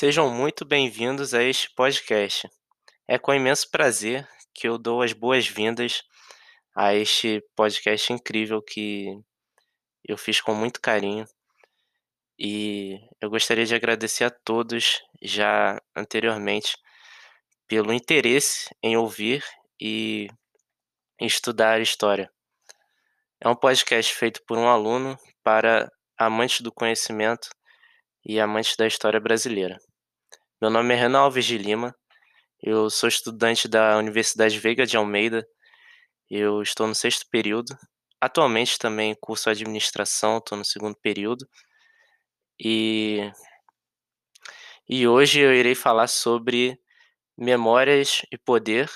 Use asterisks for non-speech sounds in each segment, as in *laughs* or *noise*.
Sejam muito bem-vindos a este podcast. É com imenso prazer que eu dou as boas-vindas a este podcast incrível que eu fiz com muito carinho. E eu gostaria de agradecer a todos já anteriormente pelo interesse em ouvir e estudar história. É um podcast feito por um aluno para amantes do conhecimento e amantes da história brasileira. Meu nome é Renan Alves de Lima, eu sou estudante da Universidade Veiga de Almeida, eu estou no sexto período, atualmente também curso administração, estou no segundo período, e, e hoje eu irei falar sobre memórias e poder,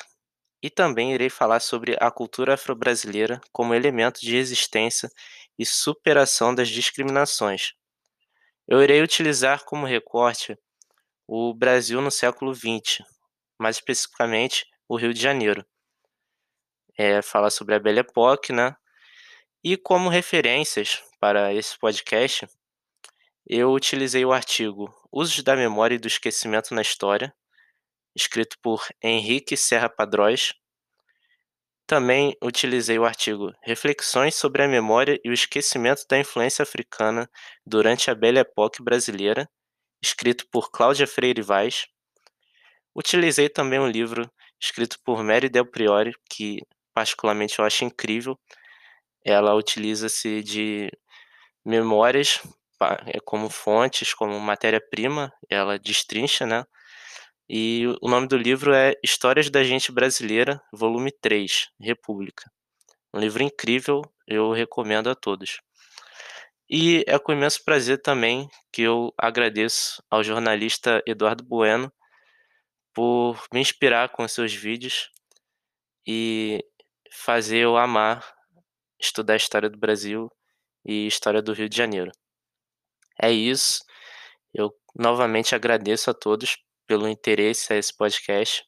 e também irei falar sobre a cultura afro-brasileira como elemento de resistência e superação das discriminações. Eu irei utilizar como recorte o Brasil no século XX, mais especificamente o Rio de Janeiro. É, falar sobre a Belle Époque, né? E como referências para esse podcast, eu utilizei o artigo Usos da Memória e do Esquecimento na História, escrito por Henrique Serra Padróis. Também utilizei o artigo Reflexões sobre a Memória e o Esquecimento da Influência Africana durante a Belle Époque Brasileira, escrito por Cláudia Freire Vaz. Utilizei também um livro escrito por Mary Del Priori, que particularmente eu acho incrível. Ela utiliza-se de memórias é, como fontes, como matéria-prima, ela destrincha, né? E o nome do livro é Histórias da Gente Brasileira, volume 3, República. Um livro incrível, eu recomendo a todos. E é com imenso prazer também que eu agradeço ao jornalista Eduardo Bueno por me inspirar com seus vídeos e fazer eu amar estudar a história do Brasil e história do Rio de Janeiro. É isso. Eu novamente agradeço a todos pelo interesse a esse podcast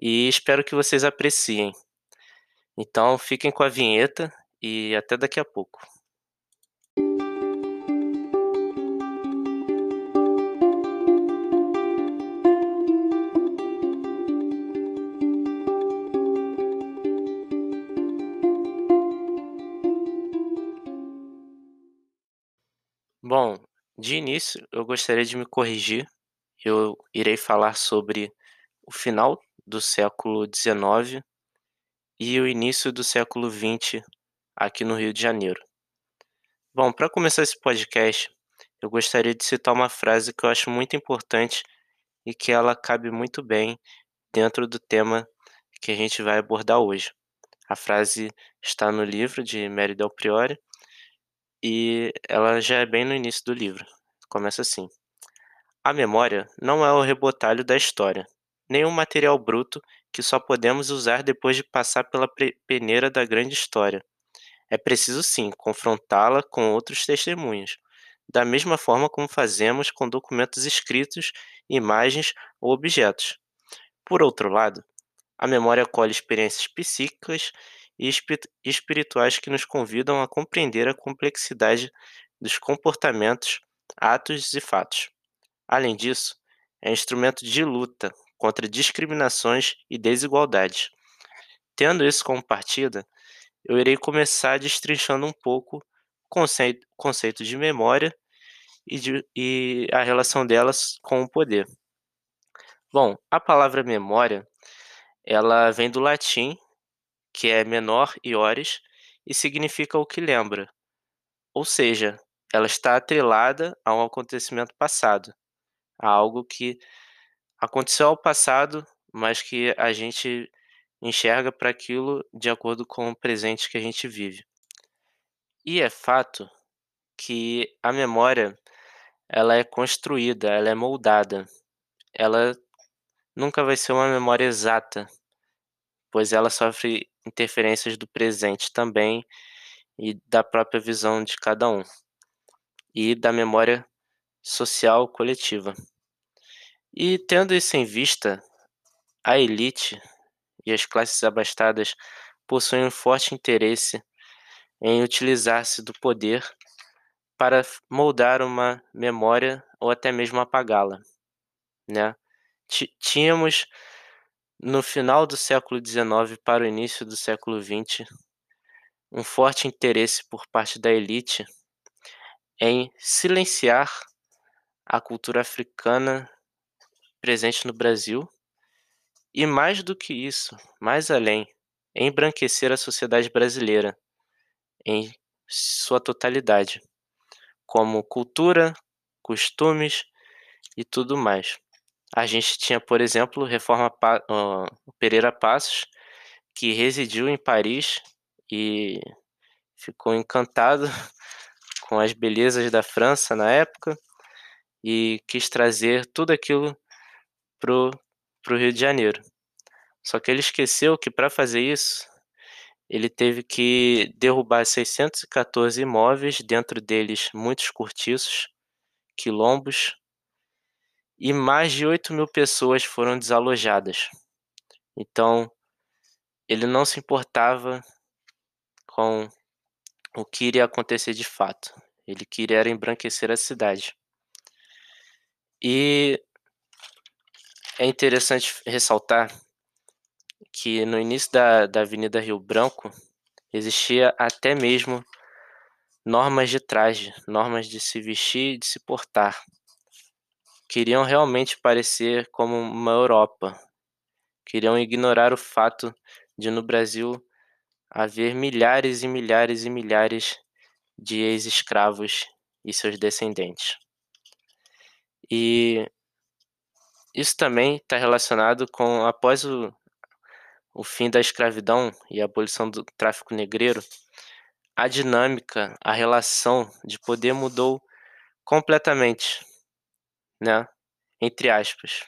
e espero que vocês apreciem. Então, fiquem com a vinheta e até daqui a pouco. Bom, de início eu gostaria de me corrigir. Eu irei falar sobre o final do século XIX e o início do século XX aqui no Rio de Janeiro. Bom, para começar esse podcast, eu gostaria de citar uma frase que eu acho muito importante e que ela cabe muito bem dentro do tema que a gente vai abordar hoje. A frase está no livro de Mary Del Priori e ela já é bem no início do livro. Começa assim: A memória não é o rebotalho da história, nem um material bruto que só podemos usar depois de passar pela peneira da grande história. É preciso sim confrontá-la com outros testemunhos, da mesma forma como fazemos com documentos escritos, imagens ou objetos. Por outro lado, a memória colhe experiências psíquicas e espirituais que nos convidam a compreender a complexidade dos comportamentos, atos e fatos. Além disso, é instrumento de luta contra discriminações e desigualdades. Tendo isso como partida, eu irei começar destrinchando um pouco o conceito, conceito de memória e, de, e a relação delas com o poder. Bom, a palavra memória, ela vem do latim, que é menor iores, e significa o que lembra. Ou seja, ela está atrelada a um acontecimento passado, a algo que aconteceu ao passado, mas que a gente enxerga para aquilo de acordo com o presente que a gente vive. E é fato que a memória ela é construída, ela é moldada. Ela nunca vai ser uma memória exata, pois ela sofre interferências do presente também e da própria visão de cada um e da memória social coletiva. E tendo isso em vista, a elite e as classes abastadas possuem um forte interesse em utilizar-se do poder para moldar uma memória ou até mesmo apagá-la. né. Tínhamos no final do século XIX para o início do século XX, um forte interesse por parte da elite em silenciar a cultura africana presente no Brasil e mais do que isso, mais além, embranquecer a sociedade brasileira em sua totalidade, como cultura, costumes e tudo mais. A gente tinha, por exemplo, Reforma Pa hã, Pereira Passos, que residiu em Paris e ficou encantado *laughs* com as belezas da França na época e quis trazer tudo aquilo para o Rio de Janeiro. Só que ele esqueceu que para fazer isso, ele teve que derrubar 614 imóveis, dentro deles muitos cortiços, quilombos, e mais de 8.000 pessoas foram desalojadas. Então, ele não se importava com o que iria acontecer de fato, ele queria embranquecer a cidade. E é interessante ressaltar que no início da da Avenida Rio Branco, existia até mesmo normas de traje, normas de se vestir e de se portar. Queriam realmente parecer como uma Europa, queriam ignorar o fato de no Brasil haver milhares e milhares e milhares de ex-escravos e seus descendentes. E isso também está relacionado com após o o fim da escravidão e a abolição do tráfico negreiro, a dinâmica, a relação de poder mudou completamente, né, entre aspas,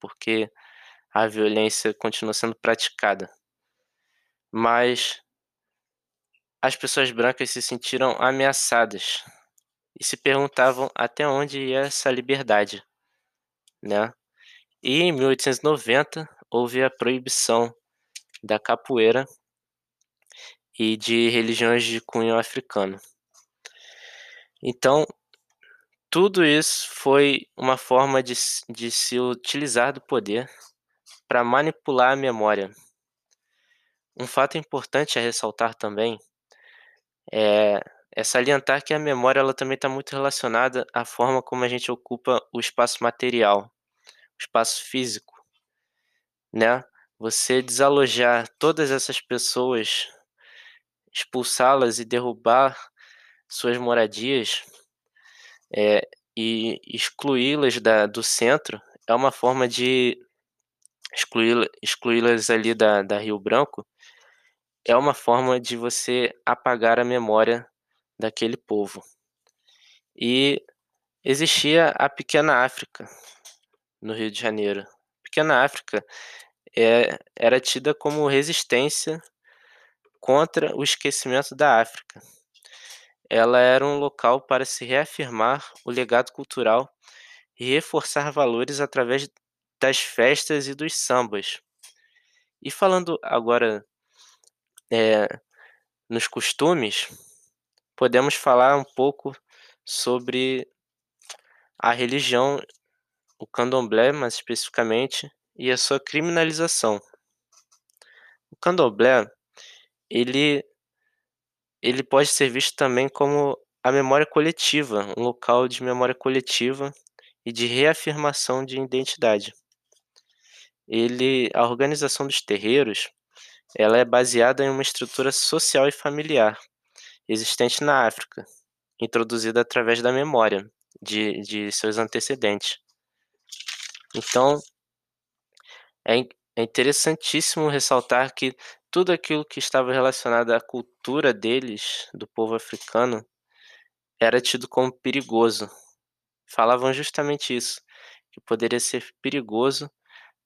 porque a violência continua sendo praticada. Mas as pessoas brancas se sentiram ameaçadas e se perguntavam até onde ia essa liberdade, né. E em 1890 houve a proibição da capoeira e de religiões de cunho africano. Então, tudo isso foi uma forma de se de se utilizar do poder para manipular a memória. Um fato importante a ressaltar também, é é salientar que a memória ela também está muito relacionada à forma como a gente ocupa o espaço material, o espaço físico, né. Você desalojar todas essas pessoas, expulsá-las e derrubar suas moradias, eh, e excluí-las do centro, é uma forma de excluí-la excluí-las ali da da Rio Branco, é uma forma de você apagar a memória daquele povo. E existia a Pequena África, no Rio de Janeiro. Pequena África, eh, era tida como resistência contra o esquecimento da África. Ela era um local para se reafirmar o legado cultural e reforçar valores através das festas e dos sambas. E falando agora, eh, nos costumes, podemos falar um pouco sobre a religião, o candomblé mais especificamente, e a sua criminalização. O candomblé, ele ele pode ser visto também como a memória coletiva, um local de memória coletiva e de reafirmação de identidade. Ele a organização dos terreiros, ela é baseada em uma estrutura social e familiar, existente na África, introduzida através da memória de de seus antecedentes. Então é é interessantíssimo ressaltar que tudo aquilo que estava relacionado à cultura deles, do povo africano, era tido como perigoso. Falavam justamente isso, que poderia ser perigoso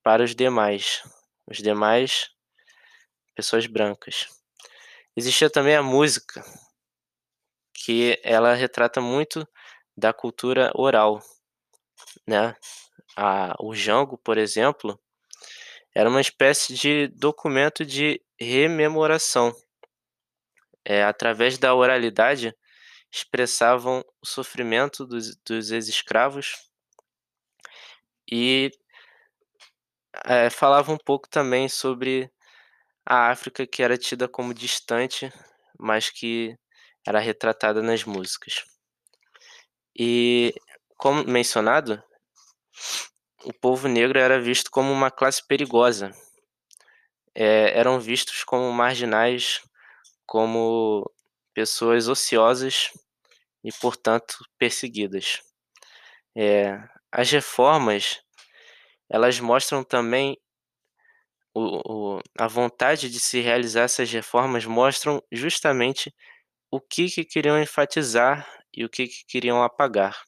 para os demais, os demais pessoas brancas. Existia também a música, que ela retrata muito da cultura oral, né. A o jango, por exemplo, era uma espécie de documento de rememoração. Eh, através da oralidade, expressavam o sofrimento dos dos ex-escravos E eh, falava um pouco também sobre a África que era tida como distante, mas que era retratada nas músicas. E, como mencionado, o povo negro era visto como uma classe perigosa. Eh, eram vistos como marginais, como pessoas ociosas e, portanto, perseguidas. Eh, as reformas, elas mostram também o o a vontade de se realizar essas reformas mostram justamente o que que queriam enfatizar e o que que queriam apagar.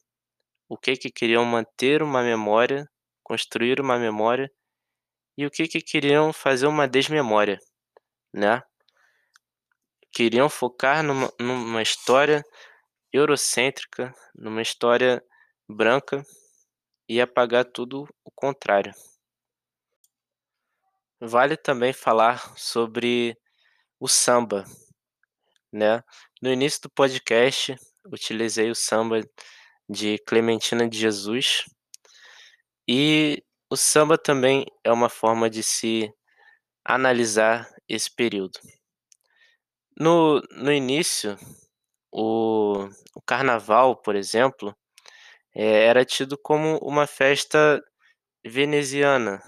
O que que queriam manter uma memória, construir uma memória, e o que que queriam fazer uma desmemória, né. Queriam focar numa numa história eurocêntrica, numa história branca, e apagar tudo o contrário. Vale também falar sobre o samba, né. No início do podcast, utilizei o samba de Clementina de Jesus e o samba também é uma forma de se analisar esse período. No no início, o o carnaval, por exemplo, eh, era tido como uma festa veneziana,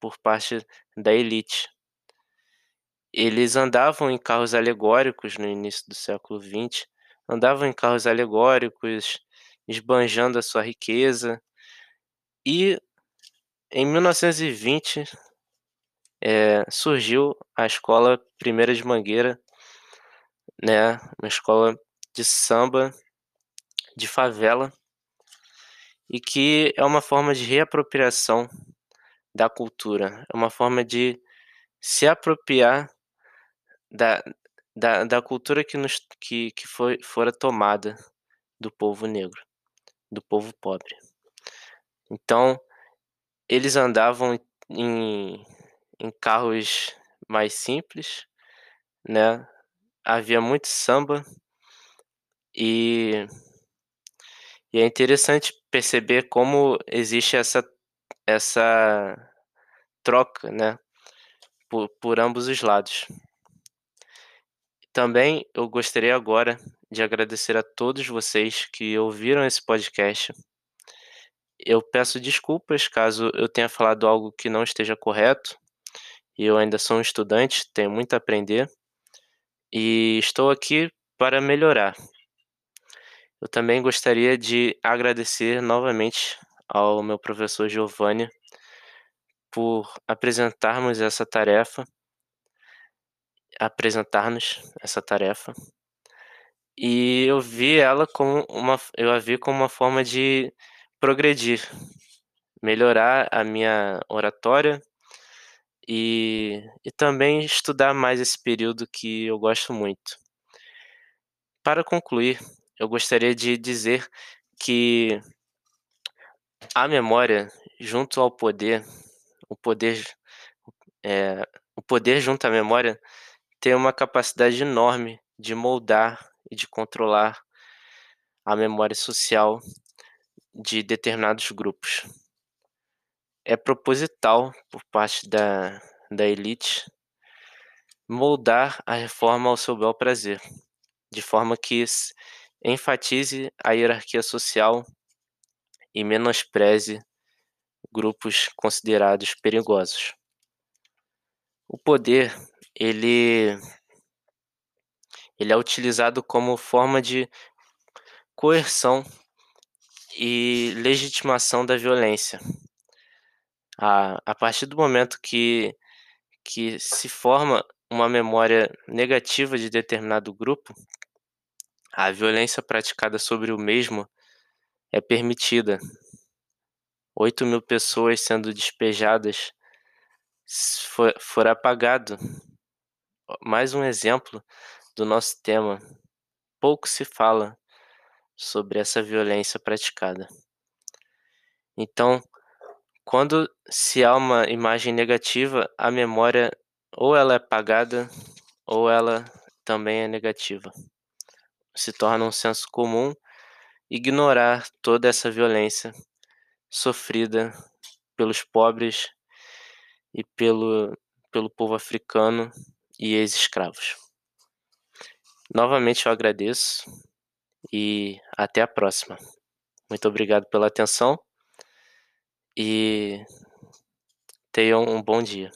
por parte da elite. Eles andavam em carros alegóricos no início do século XX, andavam em carros alegóricos, esbanjando a sua riqueza. E, em 1920, eh, surgiu a escola Primeira de Mangueira, né, uma escola de samba de favela e que é uma forma de reapropriação da cultura, é uma forma de se apropriar da da da cultura que nos que que foi fora tomada do povo negro, do povo pobre. Então, eles andavam em em carros mais simples, né, havia muito samba e e é interessante perceber como existe essa essa troca, né, por por ambos os lados. Também eu gostaria agora de agradecer a todos vocês que ouviram esse podcast. Eu peço desculpas caso eu tenha falado algo que não esteja correto, eu ainda sou um estudante, tenho muito a aprender, e estou aqui para melhorar. Eu também gostaria de agradecer novamente ao meu professor Giovanni por apresentarmos essa tarefa apresentar-nos essa tarefa. E eu vi ela como uma eu a vi como uma forma de progredir, melhorar a minha oratória e e também estudar mais esse período que eu gosto muito. Para concluir, eu gostaria de dizer que a memória junto ao poder, o poder, eh, o poder junto à memória tem uma capacidade enorme de moldar e de controlar a memória social de determinados grupos. É proposital por parte da da elite moldar a reforma ao seu bel prazer, de forma que enfatize a hierarquia social e menospreze grupos considerados perigosos. O poder, ele ele é utilizado como forma de coerção e legitimação da violência. A a partir do momento que que se forma uma memória negativa de determinado grupo, a violência praticada sobre o mesmo é permitida. 8.000 pessoas sendo despejadas s fo for apagado. Mais um exemplo do nosso tema. Pouco se fala sobre essa violência praticada. Então, quando se há uma imagem negativa, a memória ou ela é apagada ou ela também é negativa. Se torna um senso comum ignorar toda essa violência sofrida pelos pobres e pelo pelo povo africano e ex-escravos. Novamente eu agradeço e até a próxima. Muito obrigado pela atenção e tenham um bom dia.